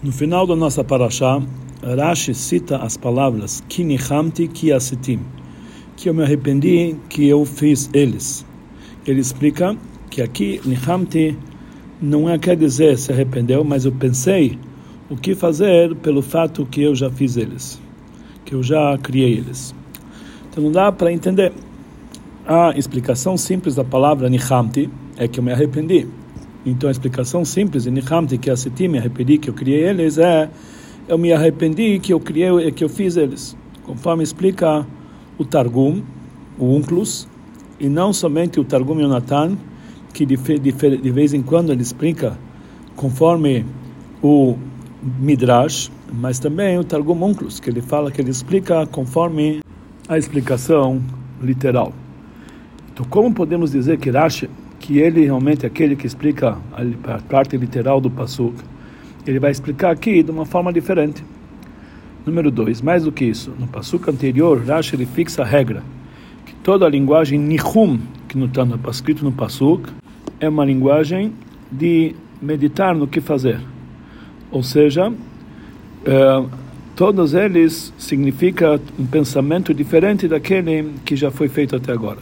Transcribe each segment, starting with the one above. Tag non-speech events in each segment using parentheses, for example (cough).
No final da nossa paraxá, Rashi cita as palavras Kinichamti Kiasitim, que eu me arrependi que eu fiz eles. Ele explica que aqui Nichamti não é quer dizer se arrependeu, mas eu pensei o que fazer pelo fato que eu já fiz eles, que eu já criei eles. Então não dá para entender. A explicação simples da palavra Nichamti é que eu me arrependi. Então a explicação simples de Nichamti, que assisti, me arrependi que eu criei eles, é eu me arrependi que eu criei, que eu fiz eles. Conforme explica o Targum, o Unclus, e não somente o Targum Yonatan, que de, de, de vez em quando ele explica conforme o Midrash, mas também o Targum Unclus, que ele fala que ele explica conforme a explicação literal. Então, como podemos dizer que Rashi que ele realmente é aquele que explica a parte literal do Pasuk. Ele vai explicar aqui de uma forma diferente. Número dois, mais do que isso, no Pasuk anterior, Rashi ele fixa a regra que toda a linguagem Nihum, que está escrito no Pasuk, é uma linguagem de meditar no que fazer. Ou seja, é, todos eles significam um pensamento diferente daquele que já foi feito até agora.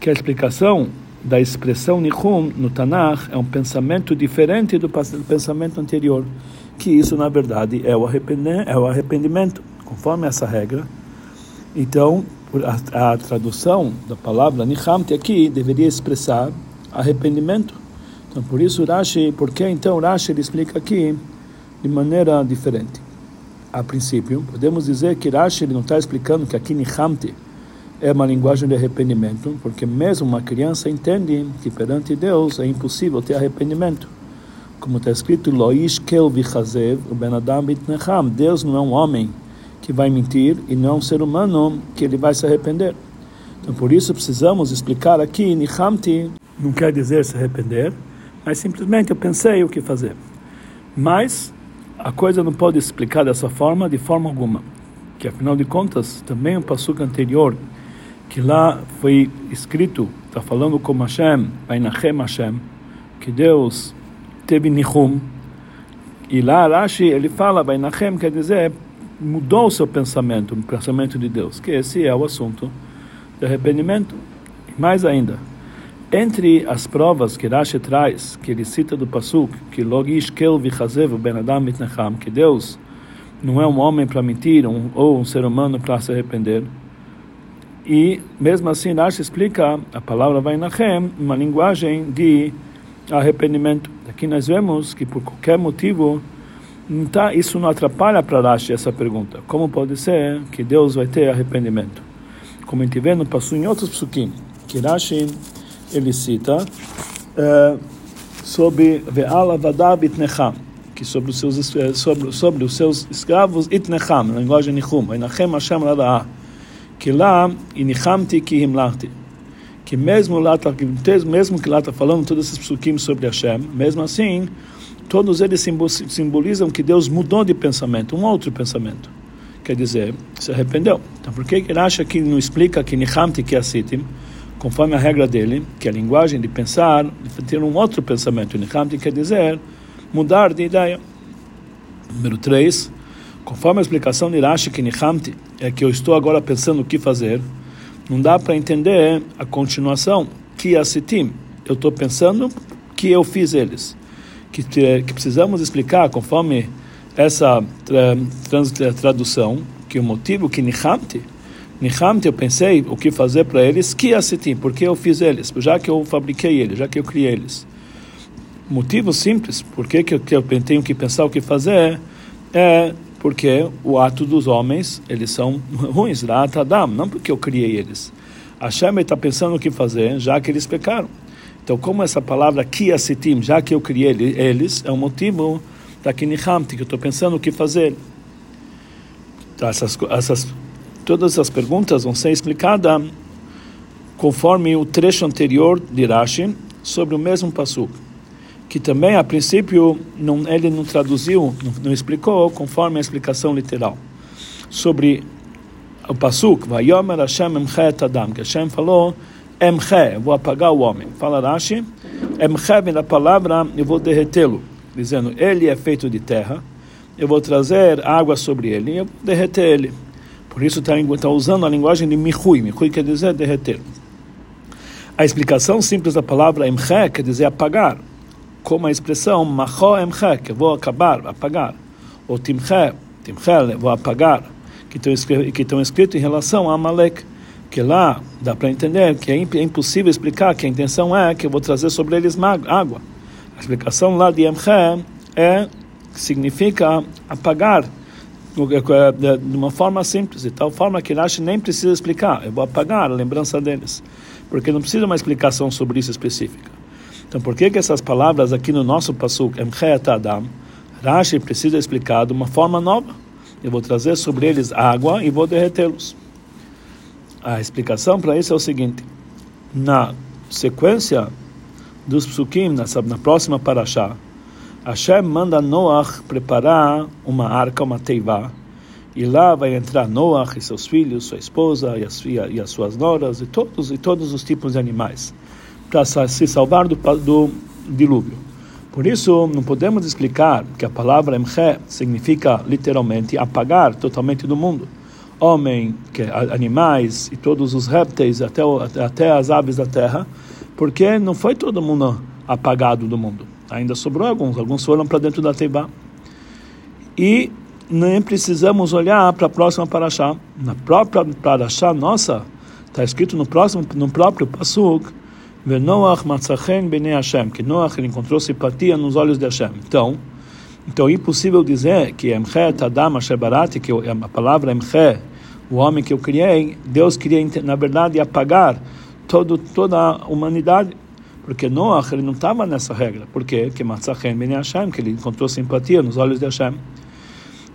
Que a explicação da expressão Nihum no Tanakh é um pensamento diferente do pensamento anterior, que isso na verdade é o é o arrependimento conforme essa regra. Então, a, a tradução da palavra Nihamti aqui deveria expressar arrependimento. Então, por isso Rashi, porque então Rashi ele explica aqui de maneira diferente. A princípio, podemos dizer que Rashi ele não está explicando que aqui Nihamti é uma linguagem de arrependimento, porque mesmo uma criança entende que perante Deus é impossível ter arrependimento. Como está escrito, Loish o bitnecham. Deus não é um homem que vai mentir e não é um ser humano que ele vai se arrepender. Então, por isso precisamos explicar aqui, Nichamti não quer dizer se arrepender, mas simplesmente eu pensei o que fazer. Mas a coisa não pode explicar dessa forma, de forma alguma. Que afinal de contas, também o passuco anterior que lá foi escrito, está falando com Hashem, Vainachem Hashem, que Deus teve Nihum, e lá Rashi ele fala, Vainachem quer dizer, mudou o seu pensamento, o pensamento de Deus, que esse é o assunto de arrependimento. Mais ainda, entre as provas que Rashi traz, que ele cita do Pasuk, que Logish Kel Vichazev Ben Adam Mitnecham, que Deus não é um homem para mentir um, ou um ser humano para se arrepender, e mesmo assim, Rashi explica a palavra Vainachem, uma linguagem de arrependimento. Aqui nós vemos que por qualquer motivo, não tá, isso não atrapalha para Rashi essa pergunta. Como pode ser que Deus vai ter arrependimento? Como a gente vê no passo em outros psukim, que Rashi ele cita uh, sobre Ve'ala Vadav Itnecham, que sobre os seus, sobre, sobre os seus escravos Itnecham, linguagem Nichum, Vainachem Hashem Rada'ah que lá, inichamti ki himlachti, que mesmo lá, tá, mesmo que lá está falando todos esses psukim sobre Hashem, mesmo assim, todos eles simbolizam que Deus mudou de pensamento, um outro pensamento. Quer dizer, se arrependeu. Então, por que ele acha que não explica que nichamti ki asitim, conforme a regra dele, que a linguagem de pensar, de ter um outro pensamento. Nichamti quer dizer mudar de ideia. Número 3, Conforme a explicação de Rashi que Nichamti é que eu estou agora pensando o que fazer, não dá para entender a continuação, que assitim, eu estou pensando que eu fiz eles. Que, que precisamos explicar, conforme essa trans, tradução, que o motivo que Nichamti, Nichamti eu pensei o que fazer para eles, que assitim, porque eu fiz eles, já que eu fabriquei eles, já que eu criei eles. Motivo simples, porque que que eu tenho que pensar o que fazer, é porque o ato dos homens, eles são (laughs) ruins, não porque eu criei eles. Hashem está pensando o que fazer, já que eles pecaram. Então, como essa palavra kiasitim, já que eu criei eles, é o motivo da kinihamti, que eu estou pensando o que fazer. Então, essas, essas, todas as perguntas vão ser explicadas conforme o trecho anterior de Rashi sobre o mesmo pasuk que também a princípio não, ele não traduziu, não, não, explicou conforme a explicação literal sobre o pasuk Vayomer Hashem emchet adam que Hashem falou emche, vou apagar o homem. Fala Rashi, emche vem da palavra eu vou derretê-lo, dizendo ele é feito de terra. eu vou trazer água sobre ele e eu vou derreter ele. Por isso está tá usando a linguagem de mihui. Mihui quer dizer derreter. A explicação simples da palavra emche quer dizer apagar, como a expressão macho emche, que eu vou acabar, apagar, ou timche, timche, vou apagar, que estão escritos em relação a Amalek, que lá dá para entender que é, é impossível explicar que a intenção é que eu vou trazer sobre eles água. A explicação lá de emche é significa apagar de uma forma simples, de tal forma que Rashi nem precisa explicar. Eu vou apagar a lembrança deles, porque não precisa uma explicação sobre isso específica. Então, por que que essas palavras aqui no nosso pasuk, Emchet Adam, Rashi precisa explicar de uma forma nova? Eu vou trazer sobre eles água e vou derretê-los. A explicação para isso é o seguinte: na sequência dos psukim, na, na próxima paraxá, Hashem manda Noach preparar uma arca, uma teivá, e lá vai entrar Noach e seus filhos, sua esposa e as, e as suas noras e todos e todos os tipos de animais para se salvar do, do dilúvio. Por isso, não podemos explicar que a palavra emche significa literalmente apagar totalmente do mundo. Homem, que animais e todos os répteis, até, até as aves da terra, porque não foi todo mundo apagado do mundo. Ainda sobrou alguns, alguns foram para dentro da Teibá. E nem precisamos olhar para a próxima paraxá. Na própria paraxá nossa, está escrito no próximo, no próprio Pasuk, Matzachen Hashem, que Noach encontrou simpatia nos olhos de Hashem. Então, então é impossível dizer que Emchet Adam Asher Barati, que a palavra Emchet, o homem que eu criei, Deus queria, na verdade, apagar todo, toda a humanidade. Porque Noach ele não estava nessa regra. Por quê? Que Matzachem Ben Hashem, que ele encontrou simpatia nos olhos de Hashem.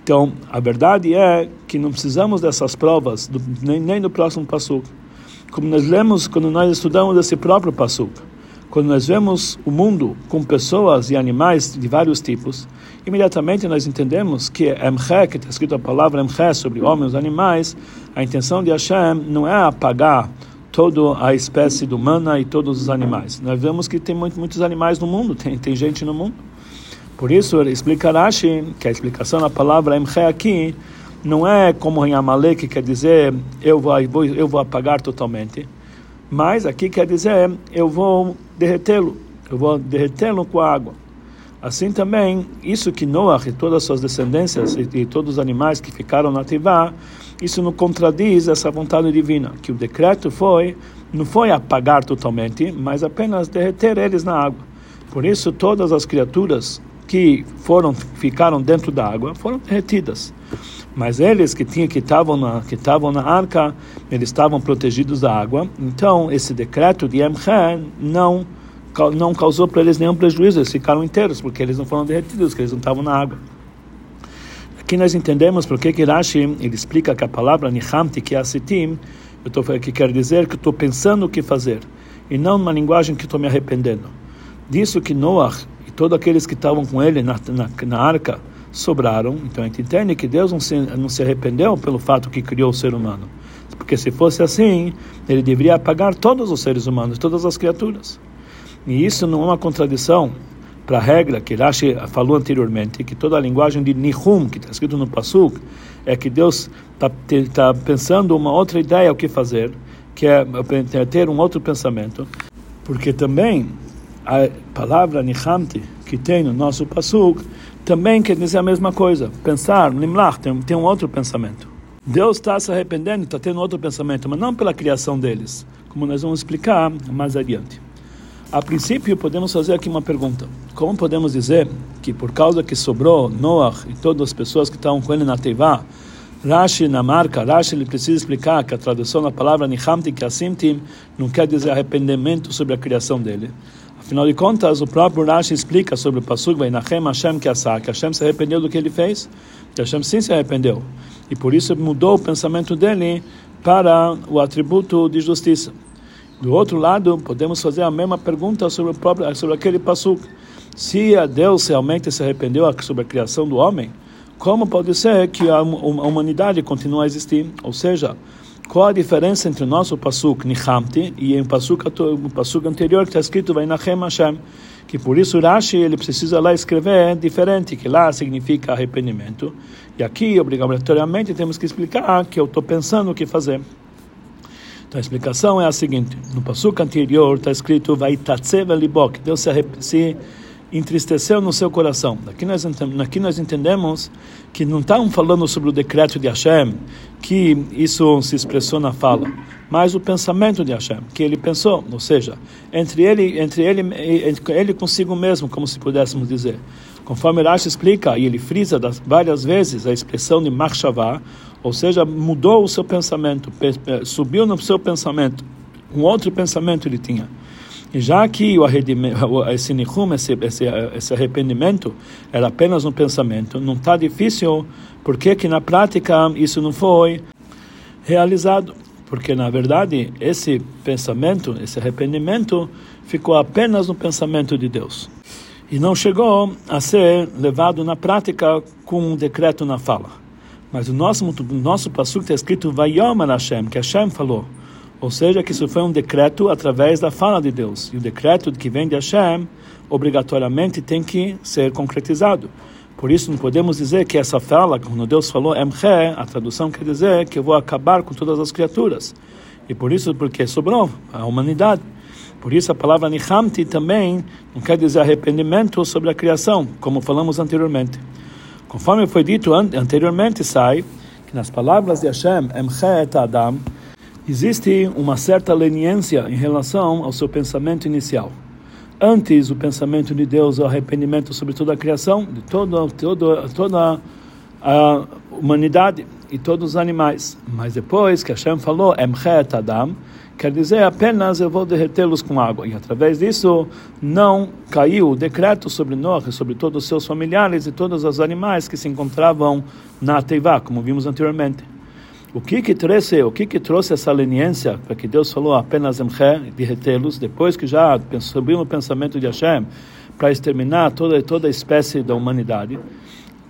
Então, a verdade é que não precisamos dessas provas, do, nem, nem do próximo Passuk. Como nós lemos quando nós estudamos esse próprio Passuk. Quando nós vemos o mundo com pessoas e animais de vários tipos, imediatamente nós entendemos que Emche, que está escrito a palavra Emche sobre homens e animais, a intenção de Hashem não é apagar toda a espécie humana e todos os animais. Nós vemos que tem muito, muitos animais no mundo, tem, tem gente no mundo. Por isso, explica Rashi, que a explicação da palavra Emche aqui não é como em Amalek, que quer dizer eu vou, eu vou apagar totalmente, mas aqui quer dizer eu vou derretê-lo, eu vou derretê-lo com a água. Assim também, isso que Noah e todas as suas descendências e, e todos os animais que ficaram na Tivá, isso não contradiz essa vontade divina, que o decreto foi, não foi apagar totalmente, mas apenas derreter eles na água. Por isso, todas as criaturas que foram ficaram dentro da água foram derretidas. Mas eles que tinham que estavam na que estavam na arca, eles estavam protegidos da água. Então, esse decreto de Emchen não não causou para eles nenhum prejuízo, eles ficaram inteiros, porque eles não foram derretidos, porque eles não estavam na água. Aqui nós entendemos porque que Rashi ele explica que a palavra Nihamti, que asitim, eu tô, que quer dizer que estou pensando o que fazer, e não uma linguagem que estou me arrependendo. Disso que Noah e todos aqueles que estavam com ele na, na, na arca sobraram, então a gente entende que Deus não se, não se arrependeu pelo fato que criou o ser humano. Porque se fosse assim, ele deveria apagar todos os seres humanos, todas as criaturas. E isso não é uma contradição para a regra que Rashi falou anteriormente, que toda a linguagem de Nihum, que está escrito no Pasuk, é que Deus está tá pensando uma outra ideia o que fazer, que é ter um outro pensamento, porque também a palavra Nihamti, que tem no nosso Pasuk, também quer dizer a mesma coisa, pensar, Nimlach, tem, tem um outro pensamento. Deus está se arrependendo, está tendo outro pensamento, mas não pela criação deles, como nós vamos explicar mais adiante. A princípio, podemos fazer aqui uma pergunta. Como podemos dizer que por causa que sobrou Noah e todas as pessoas que estavam com ele na Teivá, Rashi na marca, Rashi ele precisa explicar que a tradução da palavra Nihamti Kasimtim não quer dizer arrependimento sobre a criação dele. Afinal de contas, o próprio Rashi explica sobre o Pasuk Vainachem Hashem Kiasá, que Hashem se arrependeu do que ele fez, que Hashem sim se arrependeu. E por isso mudou o pensamento dele para o atributo de justiça. Do outro lado, podemos fazer a mesma pergunta sobre, o próprio, sobre aquele pasuk. Se a Deus realmente se arrependeu sobre a criação do homem, como pode ser que a humanidade continue a existir? Ou seja, qual a diferença entre o nosso pasuk Nichamti e o pasuk, pasuk anterior que está escrito Vainachem Hashem, que por isso Rashi ele precisa lá escrever diferente, que lá significa arrependimento, e aqui obrigatoriamente temos que explicar que eu estou pensando o que fazer. Então a explicação é a seguinte: no passuco anterior está escrito vai tatsev libok, Deus se, se entristeceu no seu coração. Aqui nós, aqui nós entendemos que não estão falando sobre o decreto de Hashem, que isso se expressou na fala, mas o pensamento de Hashem, que ele pensou, ou seja, entre ele, entre ele, entre ele consigo mesmo, como se pudéssemos dizer. Conforme Rashi explica, e ele frisa das, várias vezes a expressão de Machshavah, ou seja, mudou o seu pensamento, subiu no seu pensamento, um outro pensamento ele tinha. Já que o esse nihum, esse, esse, esse arrependimento, era apenas um pensamento, não está difícil, porque que na prática isso não foi realizado? Porque na verdade esse pensamento, esse arrependimento, ficou apenas no pensamento de Deus e não chegou a ser levado na prática com um decreto na fala. Mas o nosso, o nosso passuco está escrito Vayomar Hashem, que Hashem falou. Ou seja, que isso foi um decreto através da fala de Deus. E o decreto que vem de Hashem, obrigatoriamente tem que ser concretizado. Por isso não podemos dizer que essa fala, quando Deus falou Emche, a tradução quer dizer que eu vou acabar com todas as criaturas. E por isso, porque sobrou a humanidade. Por isso a palavra Nihamti também não quer dizer arrependimento sobre a criação, como falamos anteriormente. Conforme foi dito anteriormente, sai que nas palavras de Hashem, Emche et Adam, existe uma certa leniência em relação ao seu pensamento inicial. Antes, o pensamento de Deus é o arrependimento sobre toda a criação, de todo, todo, toda a humanidade e todos os animais. Mas depois que Hashem falou, Emchet Adam, quer dizer apenas eu vou derretê-los com água. E através disso não caiu o decreto sobre Noé, sobre todos os seus familiares e todos os animais que se encontravam na Teivá, como vimos anteriormente. O que que trouxe, o que que trouxe essa leniência para que Deus falou apenas de retê-los, depois que já subiu no pensamento de Hashem para exterminar toda toda a espécie da humanidade?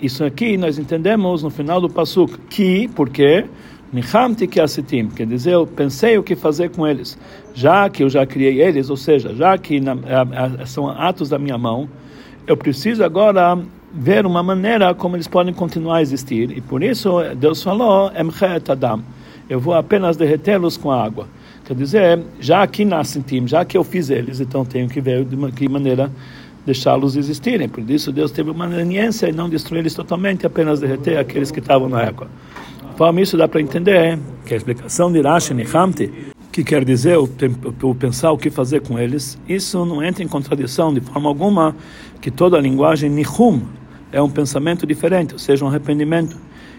Isso aqui nós entendemos no final do pasuk. Que porque Nihamti que asitim, quer dizer, eu pensei o que fazer com eles, já que eu já criei eles, ou seja, já que na, a, a, são atos da minha mão, eu preciso agora ver uma maneira como eles podem continuar a existir. E por isso Deus falou, Emchet Adam, eu vou apenas derretê-los com a água. Quer dizer, já que nascem tim, já que eu fiz eles, então tenho que ver de uma, que maneira deixá-los existirem. Por isso Deus teve uma leniência e não destruir eles totalmente, apenas derreter aqueles que estavam na água. Conforme isso dá para entender que a explicação de Rashi Nihamti, que quer dizer o, pensar o que fazer com eles, isso não entra em contradição de forma alguma que toda a linguagem Nihum é um pensamento diferente, ou seja, um arrependimento.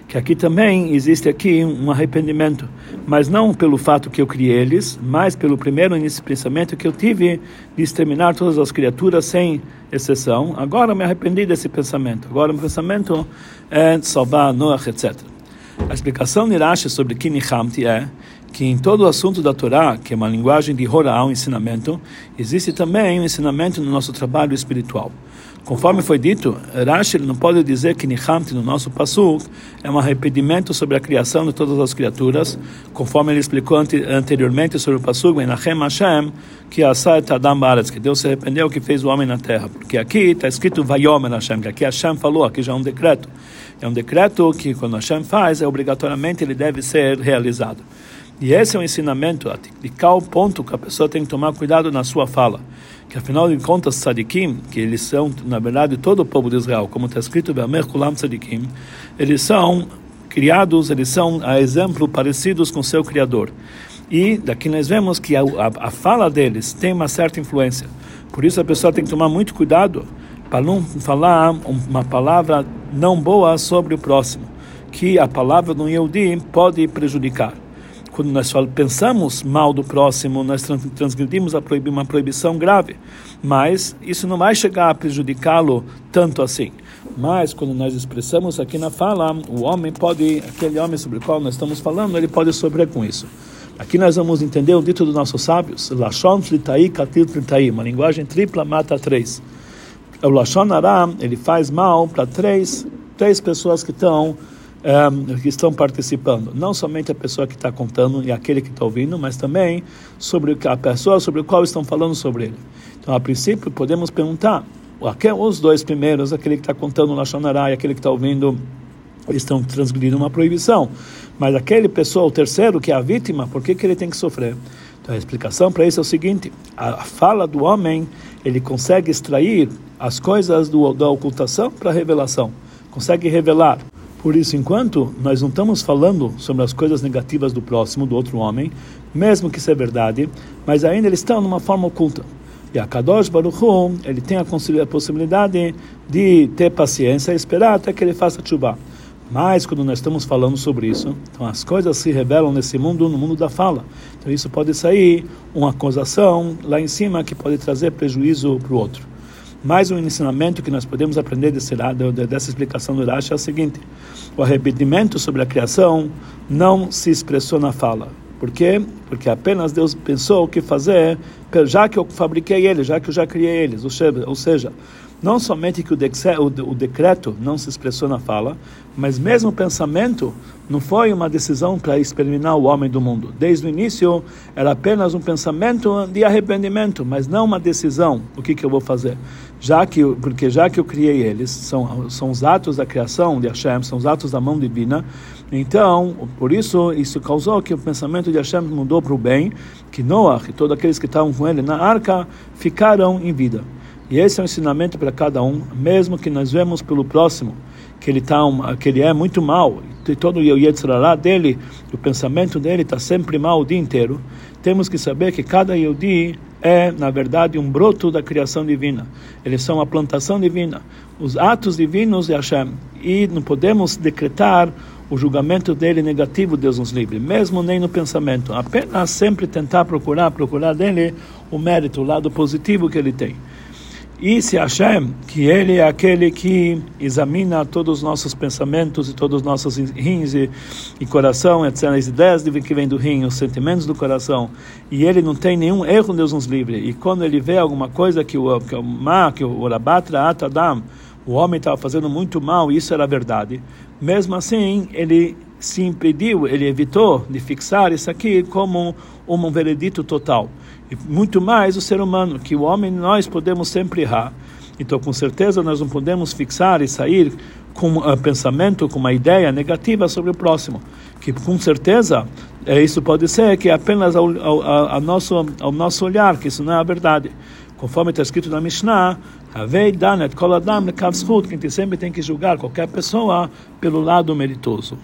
Que aqui também existe aqui um arrependimento, mas não pelo fato que eu criei eles, mas pelo primeiro início pensamento que eu tive de exterminar todas as criaturas sem exceção. Agora me arrependi desse pensamento. Agora o pensamento é salvar Noah, etc. A explicação de Rashi sobre Kinihamti é que em todo o assunto da Torá, que é uma linguagem de Horá, um ensinamento, existe também um ensinamento no nosso trabalho espiritual. Conforme foi dito, Rashi não pode dizer que Nihamti no nosso Passuk é um arrependimento sobre a criação de todas as criaturas, conforme ele explicou anteriormente sobre o Passuk, Menachem Hashem, que Asat Adam Baratz, que Deus se arrependeu que fez o homem na terra. Porque aqui está escrito Vayomer Hashem, que aqui Hashem falou, aqui já é um decreto. É um decreto que quando Hashem faz, é obrigatoriamente ele deve ser realizado. E esse é um ensinamento de qual ponto que a pessoa tem que tomar cuidado na sua fala. Que afinal de contas, tzadikim, que eles são, na verdade, todo o povo de Israel, como está escrito, Kulam tzadikim, eles são criados, eles são a exemplo parecidos com seu Criador. E daqui nós vemos que a, a, a fala deles tem uma certa influência. Por isso a pessoa tem que tomar muito cuidado para não falar uma palavra não boa sobre o próximo, que a palavra do Yehudi pode prejudicar quando nós pensamos mal do próximo, nós transgredimos proib uma proibição grave. Mas isso não vai chegar a prejudicá-lo tanto assim. Mas quando nós expressamos aqui na fala, o homem pode, aquele homem sobre o qual nós estamos falando, ele pode sofrer com isso. Aqui nós vamos entender o dito dos nossos sábios, Lashon Flitai Katil Flitai, uma linguagem tripla mata três. O Lashon Aram, ele faz mal para três, três pessoas que estão que estão participando, não somente a pessoa que está contando e aquele que está ouvindo, mas também sobre a pessoa sobre a qual estão falando sobre ele. Então, a princípio, podemos perguntar, os dois primeiros, aquele que está contando na Shonará e aquele que está ouvindo, estão transgredindo uma proibição. Mas aquele pessoa, o terceiro, que é a vítima, por que, que ele tem que sofrer? Então, a explicação para isso é o seguinte: a fala do homem, ele consegue extrair as coisas do, da ocultação para a revelação, consegue revelar. Por isso, enquanto nós não estamos falando sobre as coisas negativas do próximo, do outro homem, mesmo que isso é verdade, mas ainda eles estão numa forma oculta. E a Kadosh Baruch Hu, ele tem a possibilidade de ter paciência e esperar até que ele faça chuva. Mas quando nós estamos falando sobre isso, então as coisas se revelam nesse mundo, no mundo da fala. Então isso pode sair uma acusação lá em cima que pode trazer prejuízo para o outro. Mais um ensinamento que nós podemos aprender desse dessa explicação do Rashi é o seguinte: o arrependimento sobre a criação não se expressou na fala. Por quê? Porque apenas Deus pensou o que fazer, já que eu fabriquei eles, já que eu já criei eles. Ou seja, não somente que o, o, decreto não se expressou na fala, mas mesmo o pensamento não foi uma decisão para exterminar o homem do mundo. Desde o início era apenas um pensamento de arrependimento, mas não uma decisão. O que, que eu vou fazer? Já que, porque já que eu criei eles, são, são os atos da criação de Hashem, são os atos da mão divina. Então, por isso, isso causou que o pensamento de Hashem mudou para o bem, que Noah e todos aqueles que estavam com ele na arca ficaram em vida. E esse é um ensinamento para cada um, mesmo que nós vemos pelo próximo que ele tá um, que ele é muito mal, e todo o Yetzirará dele, o pensamento dele está sempre mal o dia inteiro. Temos que saber que cada Yehudi é, na verdade, um broto da criação divina. Eles são a plantação divina, os atos divinos de Hashem. E não podemos decretar o julgamento dele negativo, Deus nos livre, mesmo nem no pensamento. Apenas sempre tentar procurar, procurar dele o mérito, o lado positivo que ele tem. E se Hashem, que Ele é aquele que examina todos os nossos pensamentos e todos os nossos rins e, e coração, etc., as ideias que vêm do rim, os sentimentos do coração, e Ele não tem nenhum erro, Deus nos livre. E quando Ele vê alguma coisa que o que o má, que o Orabatra Atadam, o homem estava fazendo muito mal, e isso era verdade, mesmo assim, Ele se impediu, Ele evitou de fixar isso aqui como um veredito total. E muito mais o ser humano, que o homem, nós podemos sempre errar. Então, com certeza, nós não podemos fixar e sair com um pensamento, com uma ideia negativa sobre o próximo. Que, com certeza, é, isso pode ser que apenas ao, ao, ao, nosso, ao nosso olhar, que isso não é a verdade. Conforme está escrito na Mishnah, que a gente sempre tem que julgar qualquer pessoa pelo lado meritoso.